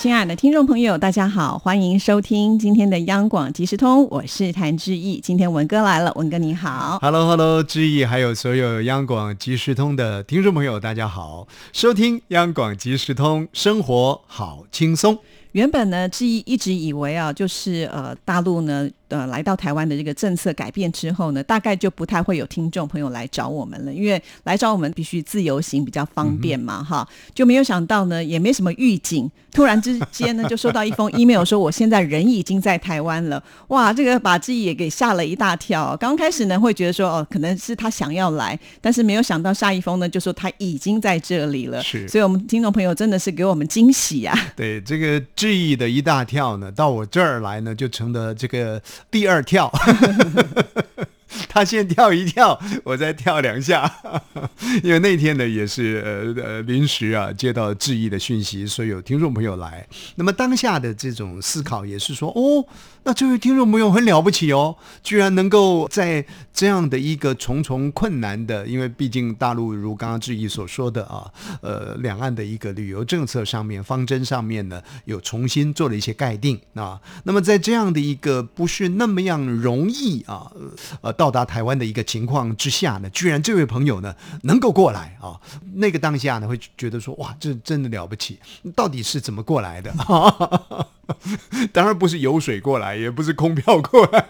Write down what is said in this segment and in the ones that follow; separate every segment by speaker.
Speaker 1: 亲爱的听众朋友，大家好，欢迎收听今天的央广即时通，我是谭志毅。今天文哥来了，文哥你好
Speaker 2: ，Hello Hello，志毅，还有所有央广即时通的听众朋友，大家好，收听央广即时通，生活好轻松。
Speaker 1: 原本呢，志毅一直以为啊，就是呃，大陆呢。呃，来到台湾的这个政策改变之后呢，大概就不太会有听众朋友来找我们了，因为来找我们必须自由行比较方便嘛，哈，就没有想到呢，也没什么预警，突然之间呢，就收到一封 email 说我现在人已经在台湾了，哇，这个把自己也给吓了一大跳。刚开始呢，会觉得说哦，可能是他想要来，但是没有想到下一封呢，就说他已经在这里了，
Speaker 2: 是，
Speaker 1: 所以我们听众朋友真的是给我们惊喜呀。
Speaker 2: 对，这个质疑的一大跳呢，到我这儿来呢，就成了这个。第二跳。他先跳一跳，我再跳两下，因为那天呢也是呃呃临时啊接到质疑的讯息，所以有听众朋友来。那么当下的这种思考也是说，哦，那这位听众朋友很了不起哦，居然能够在这样的一个重重困难的，因为毕竟大陆如刚刚质疑所说的啊，呃，两岸的一个旅游政策上面方针上面呢，有重新做了一些概定啊。那么在这样的一个不是那么样容易啊，呃，到达。台湾的一个情况之下呢，居然这位朋友呢能够过来啊，那个当下呢会觉得说哇，这真的了不起，到底是怎么过来的？当然不是游水过来，也不是空票过来。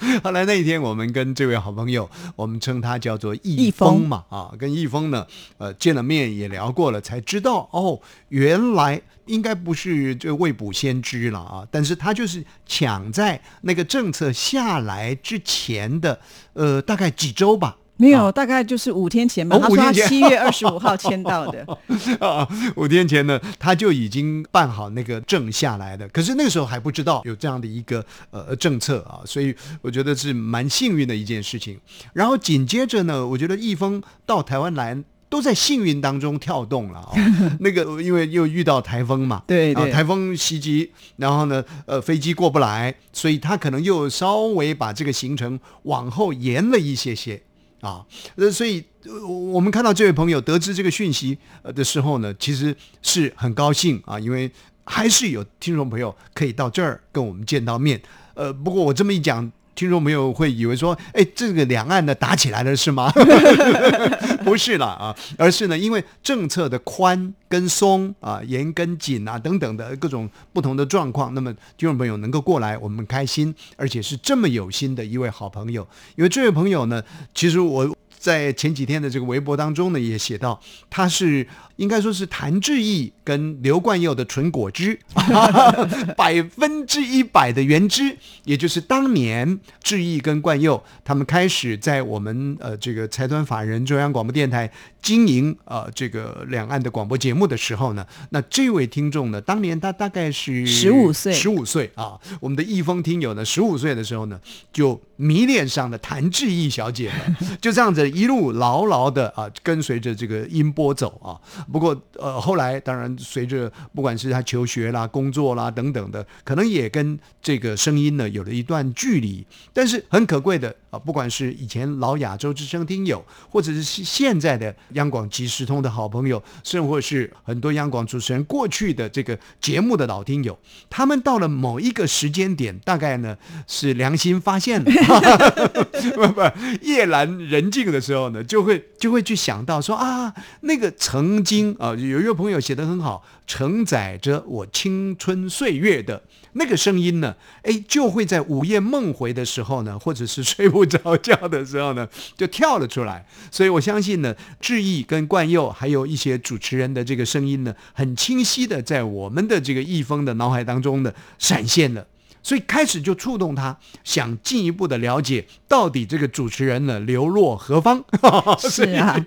Speaker 2: 后来那一天，我们跟这位好朋友，我们称他叫做易峰嘛啊，跟易峰呢呃见了面也聊过了，才知道哦，原来应该不是这未卜先知了啊，但是他就是抢在那个政策下来之前的呃大概几周吧。
Speaker 1: 没有，大概就是五天前吧。他说七月二十五号签到的。
Speaker 2: 啊，五天前呢，他就已经办好那个证下来的。可是那个时候还不知道有这样的一个呃政策啊，所以我觉得是蛮幸运的一件事情。然后紧接着呢，我觉得易峰到台湾来都在幸运当中跳动了啊。那个因为又遇到台风嘛，
Speaker 1: 对对，
Speaker 2: 台风袭击，然后呢，呃，飞机过不来，所以他可能又稍微把这个行程往后延了一些些。啊，呃，所以我们看到这位朋友得知这个讯息的时候呢，其实是很高兴啊，因为还是有听众朋友可以到这儿跟我们见到面。呃，不过我这么一讲。听众朋友会以为说，哎，这个两岸的打起来了是吗？不是啦啊，而是呢，因为政策的宽跟松啊，严跟紧啊等等的各种不同的状况，那么听众朋友能够过来，我们开心，而且是这么有心的一位好朋友。因为这位朋友呢，其实我在前几天的这个微博当中呢，也写到他是。应该说是谭志毅跟刘冠佑的纯果汁，百分之一百的原汁，也就是当年志毅跟冠佑他们开始在我们呃这个财团法人中央广播电台经营呃这个两岸的广播节目的时候呢，那这位听众呢，当年他大概是
Speaker 1: 十五岁，
Speaker 2: 十五岁啊，我们的易峰听友呢，十五岁的时候呢，就迷恋上的谭志毅小姐，就这样子一路牢牢的啊跟随着这个音波走啊。不过，呃，后来当然随着不管是他求学啦、工作啦等等的，可能也跟这个声音呢有了一段距离。但是很可贵的啊，不管是以前老亚洲之声听友，或者是现在的央广即时通的好朋友，甚或是很多央广主持人过去的这个节目的老听友，他们到了某一个时间点，大概呢是良心发现了，不不，夜阑人静的时候呢，就会就会去想到说啊，那个曾经。啊，有一个朋友写的很好，承载着我青春岁月的那个声音呢，哎，就会在午夜梦回的时候呢，或者是睡不着觉的时候呢，就跳了出来。所以我相信呢，志毅跟冠佑还有一些主持人的这个声音呢，很清晰的在我们的这个易峰的脑海当中呢闪现了。所以开始就触动他，想进一步的了解到底这个主持人呢流落何方。
Speaker 1: 是啊，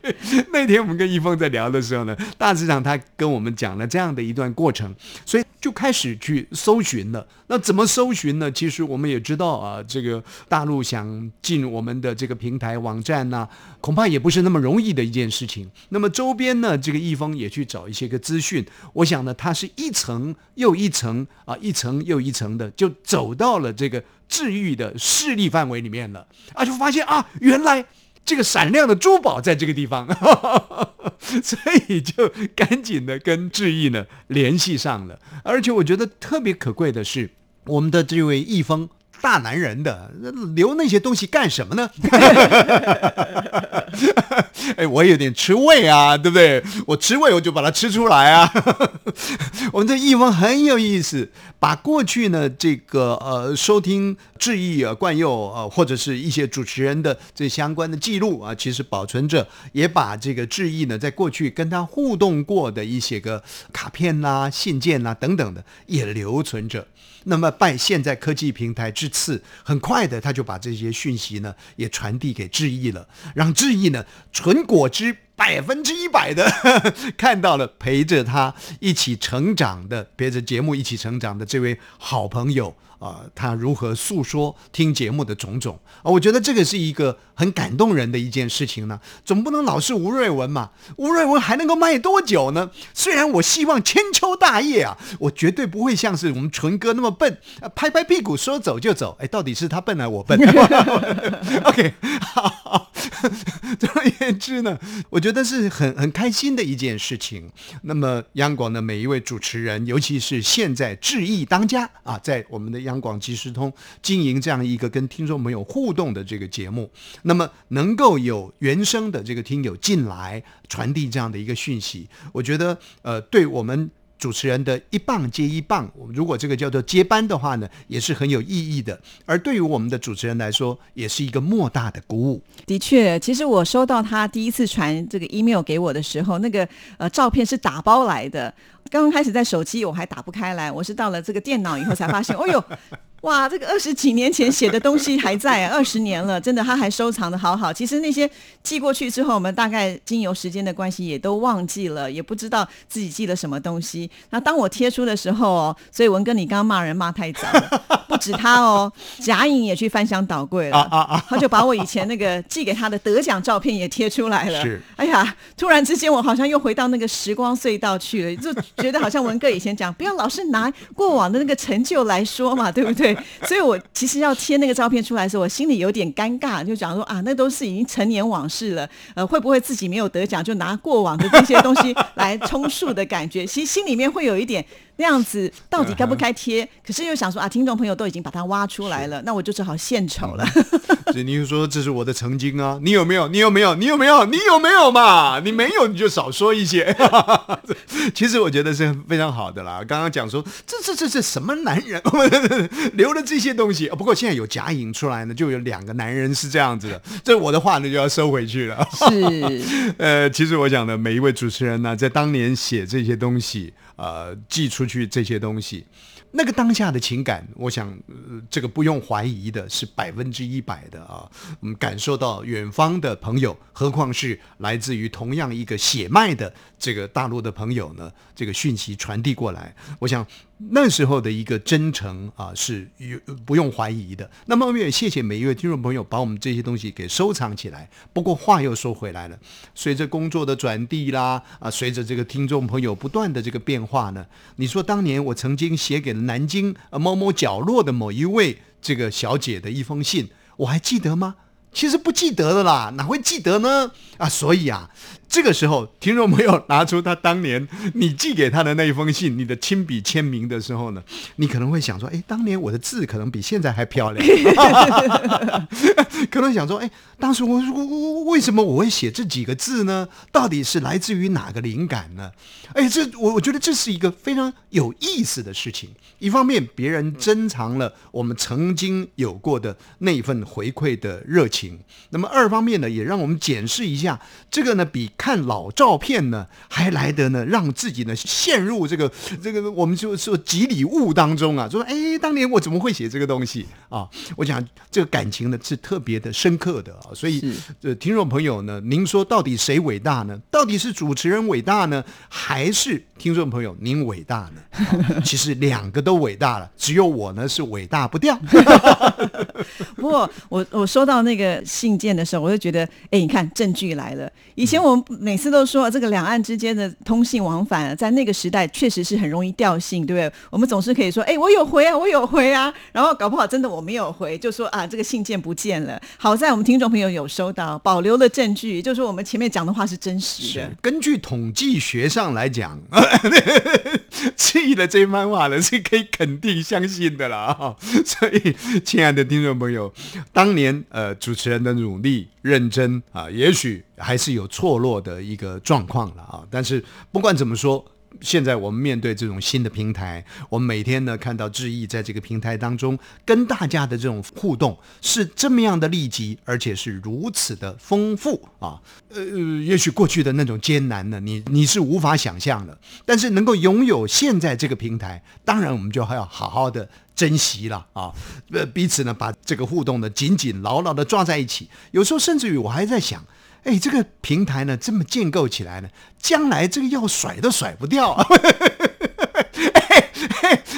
Speaker 2: 那天我们跟易峰在聊的时候呢，大致上他跟我们讲了这样的一段过程。所以就开始去搜寻了。那怎么搜寻呢？其实我们也知道啊，这个大陆想进我们的这个平台网站呢，恐怕也不是那么容易的一件事情。那么周边呢，这个易峰也去找一些个资讯。我想呢，它是一层又一层啊，一层又一层的，就走到了这个治愈的势力范围里面了啊，就发现啊，原来。这个闪亮的珠宝在这个地方，哈哈哈所以就赶紧的跟志毅呢联系上了。而且我觉得特别可贵的是，我们的这位易峰大男人的 留那些东西干什么呢？哎，我有点吃味啊，对不对？我吃味，我就把它吃出来啊。我们这译文很有意思，把过去呢这个呃收听志毅啊冠佑啊或者是一些主持人的这相关的记录啊，其实保存着，也把这个志毅呢在过去跟他互动过的一些个卡片呐、信件呐等等的也留存着。那么拜现在科技平台之赐，很快的他就把这些讯息呢也传递给志毅了，让志毅呢纯果汁百分之一百的 看到了陪着他一起成长的，陪着节目一起成长的这位好朋友。啊，他如何诉说听节目的种种啊？我觉得这个是一个很感动人的一件事情呢。总不能老是吴瑞文嘛？吴瑞文还能够卖多久呢？虽然我希望千秋大业啊，我绝对不会像是我们纯哥那么笨，拍拍屁股说走就走。哎，到底是他笨还是我笨？OK，好。总而言之呢，我觉得是很很开心的一件事情。那么央广的每一位主持人，尤其是现在志毅当家啊，在我们的央。央广即时通经营这样一个跟听众朋友互动的这个节目，那那么能够有原生的这个听友进来传递这样的一个讯息，我觉得呃，对我们主持人的一棒接一棒，如果这个叫做接班的话呢，也是很有意义的。而对于我们的主持人来说，也是一个莫大的鼓舞。
Speaker 1: 的确，其实我收到他第一次传这个 email 给我的时候，那个呃照片是打包来的。刚刚开始在手机我还打不开来，我是到了这个电脑以后才发现，哦 呦，哇，这个二十几年前写的东西还在，二十年了，真的他还收藏的好好。其实那些寄过去之后，我们大概经由时间的关系也都忘记了，也不知道自己寄了什么东西。那当我贴出的时候哦，所以文哥你刚刚骂人骂太早了，不止他哦，贾颖也去翻箱倒柜了，啊啊他就把我以前那个寄给他的得奖照片也贴出来了。
Speaker 2: 是，
Speaker 1: 哎呀，突然之间我好像又回到那个时光隧道去了，就。觉得好像文哥以前讲，不要老是拿过往的那个成就来说嘛，对不对？所以我其实要贴那个照片出来的时候，我心里有点尴尬，就讲说啊，那都是已经成年往事了，呃，会不会自己没有得奖，就拿过往的这些东西来充数的感觉？其实心里面会有一点。那样子到底该不该贴？可是又想说啊，听众朋友都已经把它挖出来了，那我就只好献丑了。
Speaker 2: 所以你就说这是我的曾经啊，你有没有？你有没有？你有没有？你有没有嘛？你没有你就少说一些。其实我觉得是非常好的啦。刚刚讲说这这这这什么男人 留了这些东西？不过现在有假影出来呢，就有两个男人是这样子的。这我的话呢就要收回去了。
Speaker 1: 是
Speaker 2: 呃，其实我讲的每一位主持人呢，在当年写这些东西。呃，寄出去这些东西，那个当下的情感，我想这个不用怀疑的，是百分之一百的啊。我们感受到远方的朋友，何况是来自于同样一个血脉的这个大陆的朋友呢？这个讯息传递过来，我想。那时候的一个真诚啊，是有不用怀疑的。那么我们也谢谢每一位听众朋友把我们这些东西给收藏起来。不过话又说回来了，随着工作的转递啦，啊，随着这个听众朋友不断的这个变化呢，你说当年我曾经写给了南京某某角落的某一位这个小姐的一封信，我还记得吗？其实不记得的啦，哪会记得呢？啊，所以啊。这个时候，听众朋友拿出他当年你寄给他的那一封信，你的亲笔签名的时候呢，你可能会想说：哎，当年我的字可能比现在还漂亮。可能想说：哎，当时我我我为什么我会写这几个字呢？到底是来自于哪个灵感呢？哎，这我我觉得这是一个非常有意思的事情。一方面，别人珍藏了我们曾经有过的那一份回馈的热情；那么二方面呢，也让我们检视一下这个呢比。看老照片呢，还来得呢让自己呢陷入这个这个我们就说几礼物当中啊，就说哎，当年我怎么会写这个东西啊？我想这个感情呢是特别的深刻的啊，所以听众朋友呢，您说到底谁伟大呢？到底是主持人伟大呢，还是听众朋友您伟大呢？啊其实两个都伟大了，只有我呢是伟大不掉。
Speaker 1: 不过我我收到那个信件的时候，我就觉得，哎，你看证据来了。以前我们每次都说这个两岸之间的通信往返，在那个时代确实是很容易掉信，对不对？我们总是可以说，哎，我有回啊，我有回啊，然后搞不好真的我没有回，就说啊，这个信件不见了。好在我们听众朋友有收到，保留了证据，就是说我们前面讲的话是真实的。
Speaker 2: 根据统计学上来讲，质疑的这番话呢是 可以肯定相信的啦。哈所以，亲爱的听众朋友，当年呃主持人的努力认真啊，也许还是有错落的一个状况了啊。但是不管怎么说。现在我们面对这种新的平台，我们每天呢看到志毅在这个平台当中跟大家的这种互动是这么样的立即，而且是如此的丰富啊。呃，也许过去的那种艰难呢，你你是无法想象的。但是能够拥有现在这个平台，当然我们就还要好好的珍惜了啊。呃，彼此呢把这个互动呢紧紧牢牢的抓在一起。有时候甚至于我还在想。哎，这个平台呢，这么建构起来呢，将来这个要甩都甩不掉啊！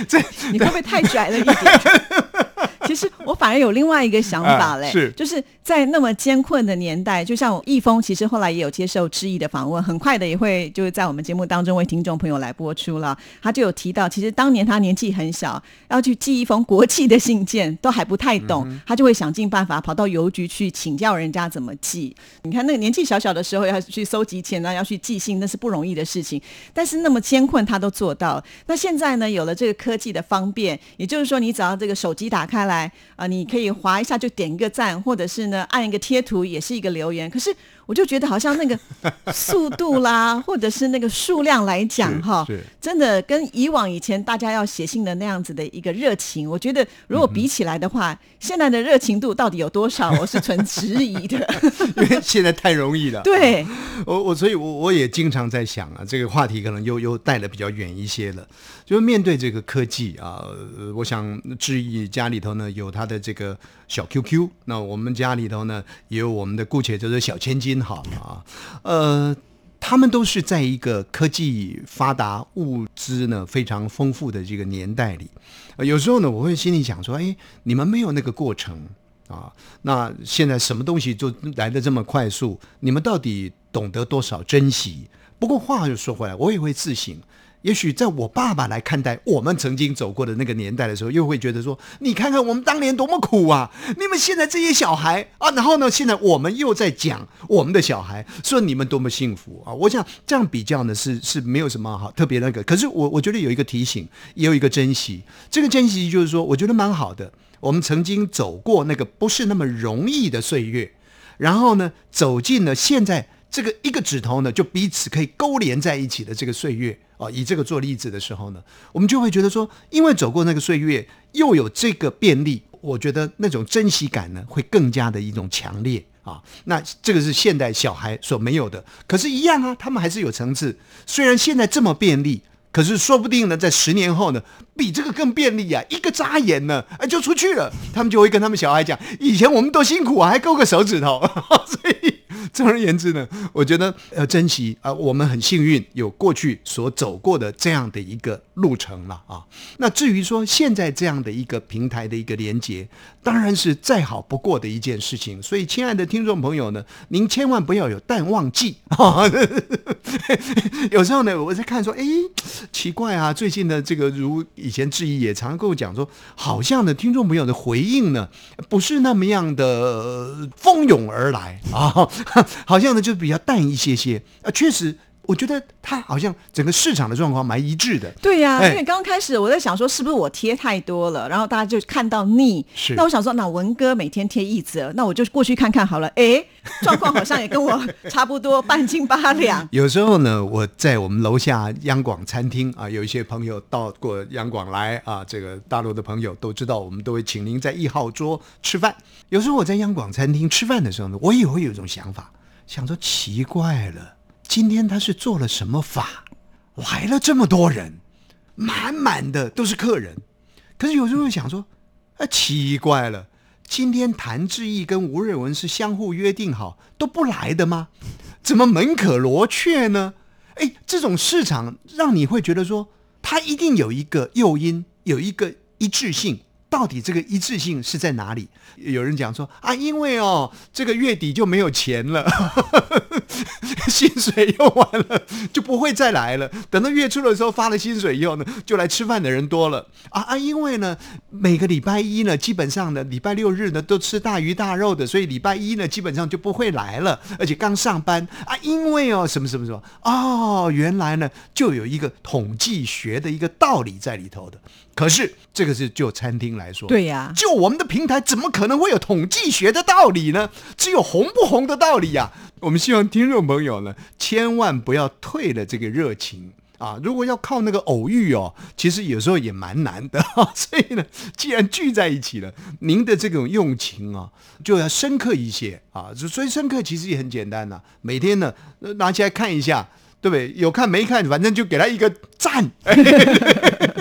Speaker 2: 这
Speaker 1: 你会不会太拽了一点？其实我反而有另外一个想法嘞，
Speaker 2: 啊是
Speaker 1: 就是在那么艰困的年代，就像易峰，其实后来也有接受知意的访问，很快的也会就是在我们节目当中为听众朋友来播出了。他就有提到，其实当年他年纪很小，要去寄一封国际的信件，都还不太懂，他就会想尽办法跑到邮局去请教人家怎么寄。你看那个年纪小小的时候要去搜集钱啊，要去寄信，那是不容易的事情。但是那么艰困，他都做到了。那现在呢，有了这个科技的方便，也就是说，你只要这个手机打开来，来啊、你可以划一下就点一个赞，或者是呢按一个贴图，也是一个留言。可是我就觉得好像那个 速度啦，或者是那个数量来讲，哈
Speaker 2: 是，
Speaker 1: 真的跟以往以前大家要写信的那样子的一个热情，我觉得如果比起来的话，现在的热情度到底有多少，我是存质疑的。
Speaker 2: 因为现在太容易了。
Speaker 1: 对，
Speaker 2: 我我所以我，我也经常在想啊，这个话题可能又又带的比较远一些了。就是面对这个科技啊，呃我想质疑家里头呢有他的这个小 QQ，那我们家里头呢也有我们的姑且叫做小千金好啊，呃。他们都是在一个科技发达、物资呢非常丰富的这个年代里，呃有时候呢，我会心里想说：，哎，你们没有那个过程啊。那现在什么东西就来的这么快速，你们到底懂得多少珍惜？不过话又说回来，我也会自省。也许在我爸爸来看待我们曾经走过的那个年代的时候，又会觉得说：你看看我们当年多么苦啊！你们现在这些小孩啊，然后呢，现在我们又在讲我们的小孩，说你们多么幸福啊！我想这样比较呢，是是没有什么好特别那个。可是我我觉得有一个提醒，也有一个珍惜。这个珍惜就是说，我觉得蛮好的。我们曾经走过那个不是那么容易的岁月，然后呢，走进了现在这个一个指头呢，就彼此可以勾连在一起的这个岁月啊、以这个做例子的时候呢，我们就会觉得说，因为走过那个岁月，又有这个便利，我觉得那种珍惜感呢，会更加的一种强烈。啊，那这个是现代小孩所没有的，可是，一样啊，他们还是有层次。虽然现在这么便利，可是说不定呢，在十年后呢，比这个更便利啊！一个眨眼呢，哎，就出去了。他们就会跟他们小孩讲，以前我们多辛苦啊，还勾个手指头。所以，总而言之呢，我觉得要，珍惜啊、我们很幸运有过去所走过的这样的一个路程了啊。那至于说现在这样的一个平台的一个连接，当然是再好不过的一件事情。所以，亲爱的听众朋友呢，您千万不要有淡忘记啊。有时候呢，我在看说，哎，奇怪啊，最近的这个如以前质疑也常常跟我讲说，好像呢，听众朋友的回应呢，不是那么样的蜂拥而来啊，好像呢就比较淡一些些啊，确实。我觉得它好像整个市场的状况蛮一致的，
Speaker 1: 对呀、
Speaker 2: 哎
Speaker 1: 因为刚刚开始我在想说，是不是我贴太多了，然后大家就看到腻。
Speaker 2: 是
Speaker 1: 那我想说，那文哥每天贴一则，那我就过去看看好了。哎，状况好像也跟我差不多，半斤八两。
Speaker 2: 有时候呢，我在我们楼下央广餐厅啊，有一些朋友到过央广来啊，这个大陆的朋友都知道，我们都会请您在一号桌吃饭。有时候我在央广餐厅吃饭的时候呢，我也会有一种想法，想说奇怪了，今天他是做了什么法，来了这么多人，满满的都是客人。可是有时候会想说，啊，奇怪了，今天谭志毅跟吴瑞文是相互约定好都不来的吗？怎么门可罗雀呢？哎，这种市场让你会觉得说，它一定有一个诱因，有一个一致性。到底这个一致性是在哪里？有人讲说啊，因为哦，这个月底就没有钱了，薪水用完了就不会再来了。等到月初的时候发了薪水以后呢，就来吃饭的人多了啊啊！因为呢，每个礼拜一呢，基本上呢，礼拜六日呢都吃大鱼大肉的，所以礼拜一呢基本上就不会来了，而且刚上班啊，因为哦什么什么什么哦，原来呢就有一个统计学的一个道理在里头的。可是这个是就餐厅来说，
Speaker 1: 对呀，
Speaker 2: 就我们的平台怎么可能会有统计学的道理呢？只有红不红的道理呀！我们希望听众朋友呢，千万不要退了这个热情啊！如果要靠那个偶遇哦，其实有时候也蛮难的。所以呢，既然聚在一起了，您的这种用情啊，就要深刻一些啊！所以深刻其实也很简单呐，每天呢拿起来看一下，对不对？有看没看，反正就给他一个赞。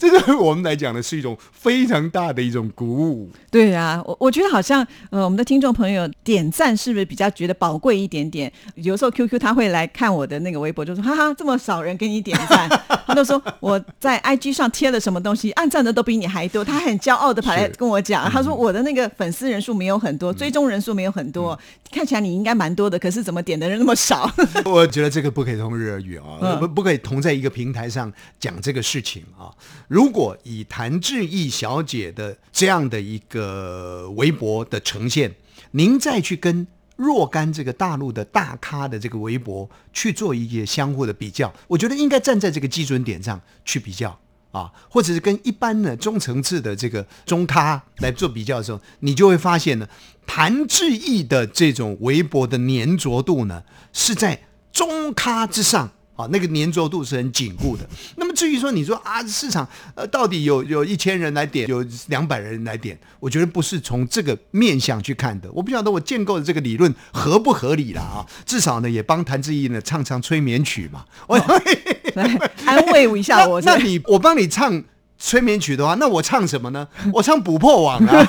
Speaker 2: 这这对 我们来讲呢，是一种非常大的一种鼓舞。
Speaker 1: 对啊，我我觉得好像呃，我们的听众朋友点赞是不是比较觉得宝贵一点点？有时候 QQ 他会来看我的那个微博，就说哈哈，这么少人给你点赞，他都说我在 IG 上贴了什么东西，按赞的都比你还多。他很骄傲的跑来跟我讲，他说我的那个粉丝人数没有很多，追踪人数没有很多，看起来你应该蛮多的，可是怎么点的人那么少？
Speaker 2: 我觉得这个不可以同日而语啊，不不可以同在一个平台上讲这个事情啊。如果以谭志毅小姐的这样的一个微博的呈现，您再去跟若干这个大陆的大咖的这个微博去做一些相互的比较，我觉得应该站在这个基准点上去比较啊，或者是跟一般的中层次的这个中咖来做比较的时候，你就会发现呢，谭志毅的这种微博的粘着度呢是在中咖之上。啊，那个粘着度是很紧固的。至于说你说啊，市场呃到底有有一千人来点，有两百人来点，我觉得不是从这个面向去看的。我不晓得我建构的这个理论合不合理了啊。至少呢，也帮谭志毅呢唱唱催眠曲嘛，我
Speaker 1: 安慰一下我。
Speaker 2: 那你我帮你唱催眠曲的话，那我唱什么呢？我唱捕破网啊。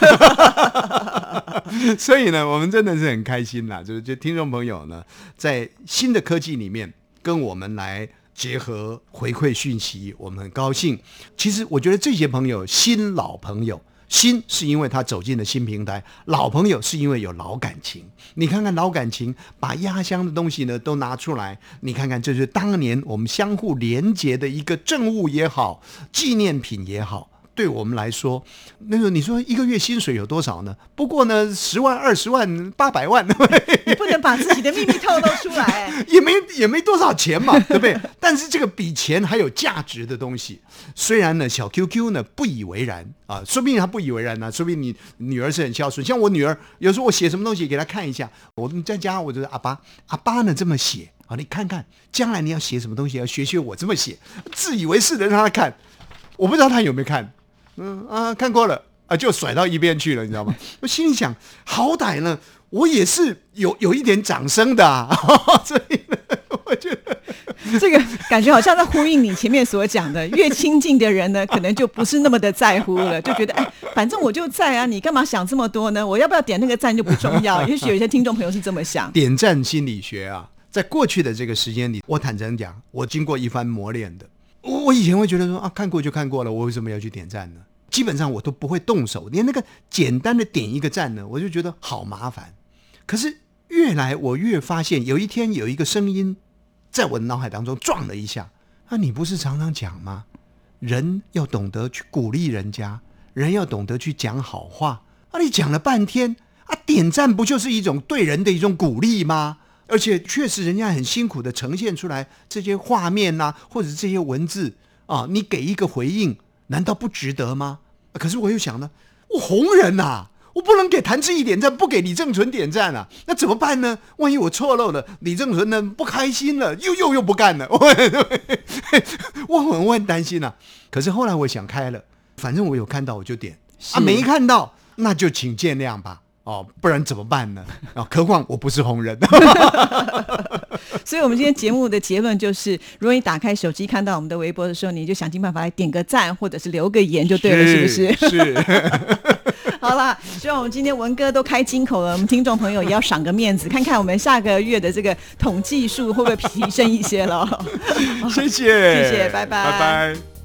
Speaker 2: 所以呢，我们真的是很开心啦，就是就听众朋友呢，在新的科技里面。跟我们来结合回馈讯息，我们很高兴。其实我觉得这些朋友，新老朋友，新是因为他走进了新平台，老朋友是因为有老感情。你看看老感情，把压箱的东西呢都拿出来，你看看这是当年我们相互连结的一个证物也好，纪念品也好。对我们来说，那个你说一个月薪水有多少呢？不过呢，十万、二十万、八百万，
Speaker 1: 你不能把自己的秘密透露出来，
Speaker 2: 也没也没多少钱嘛，对不对？但是这个比钱还有价值的东西，虽然呢，小 QQ 呢不以为然啊，说不定他不以为然呢，说不定你女儿是很孝顺，像我女儿，有时候我写什么东西给她看一下，我在家我就阿爸阿爸呢这么写啊，你看看，将来你要写什么东西，要学学我这么写，自以为是的让他看，我不知道他有没有看。嗯啊，看过了啊，就甩到一边去了，你知道吗？我心里想，好歹呢，我也是有有一点掌声的，啊，所以呢，我觉得
Speaker 1: 这个感觉好像在呼应你前面所讲的，越亲近的人呢，可能就不是那么的在乎了，就觉得哎，反正我就在啊，你干嘛想这么多呢？我要不要点那个赞就不重要。也许有些听众朋友是这么想。
Speaker 2: 点赞心理学啊，在过去的这个时间里，我坦诚讲，我经过一番磨练的。我我以前会觉得说啊，看过就看过了，我为什么要去点赞呢？基本上我都不会动手，连那个简单的点一个赞呢，我就觉得好麻烦。可是越来我越发现，有一天有一个声音在我的脑海当中撞了一下，啊，你不是常常讲吗？人要懂得去鼓励人家，人要懂得去讲好话。啊，你讲了半天，啊，点赞不就是一种对人的一种鼓励吗？而且确实，人家很辛苦的呈现出来这些画面呐，或者这些文字啊，你给一个回应，难道不值得吗？可是我又想呢，我红人呐，我不能给谭志毅点赞，不给李正淳点赞啊，那怎么办呢？万一我错漏了，李正淳呢不开心了，又又又不干了，我 我很我很担心呐。可是后来我想开了，反正我有看到我就点啊，没看到那就请见谅吧。哦，不然怎么办呢？啊，何况我不是红人。
Speaker 1: 所以，我们今天节目的结论就是：如果你打开手机看到我们的微博的时候，你就想尽办法来点个赞，或者是留个言就对了，是不是？
Speaker 2: 是。
Speaker 1: 好了，希望我们今天文哥都开金口了，我们听众朋友也要赏个面子，看看我们下个月的这个统计数会不会提升一些了。
Speaker 2: 谢谢，
Speaker 1: 谢谢，拜拜，
Speaker 2: 拜拜。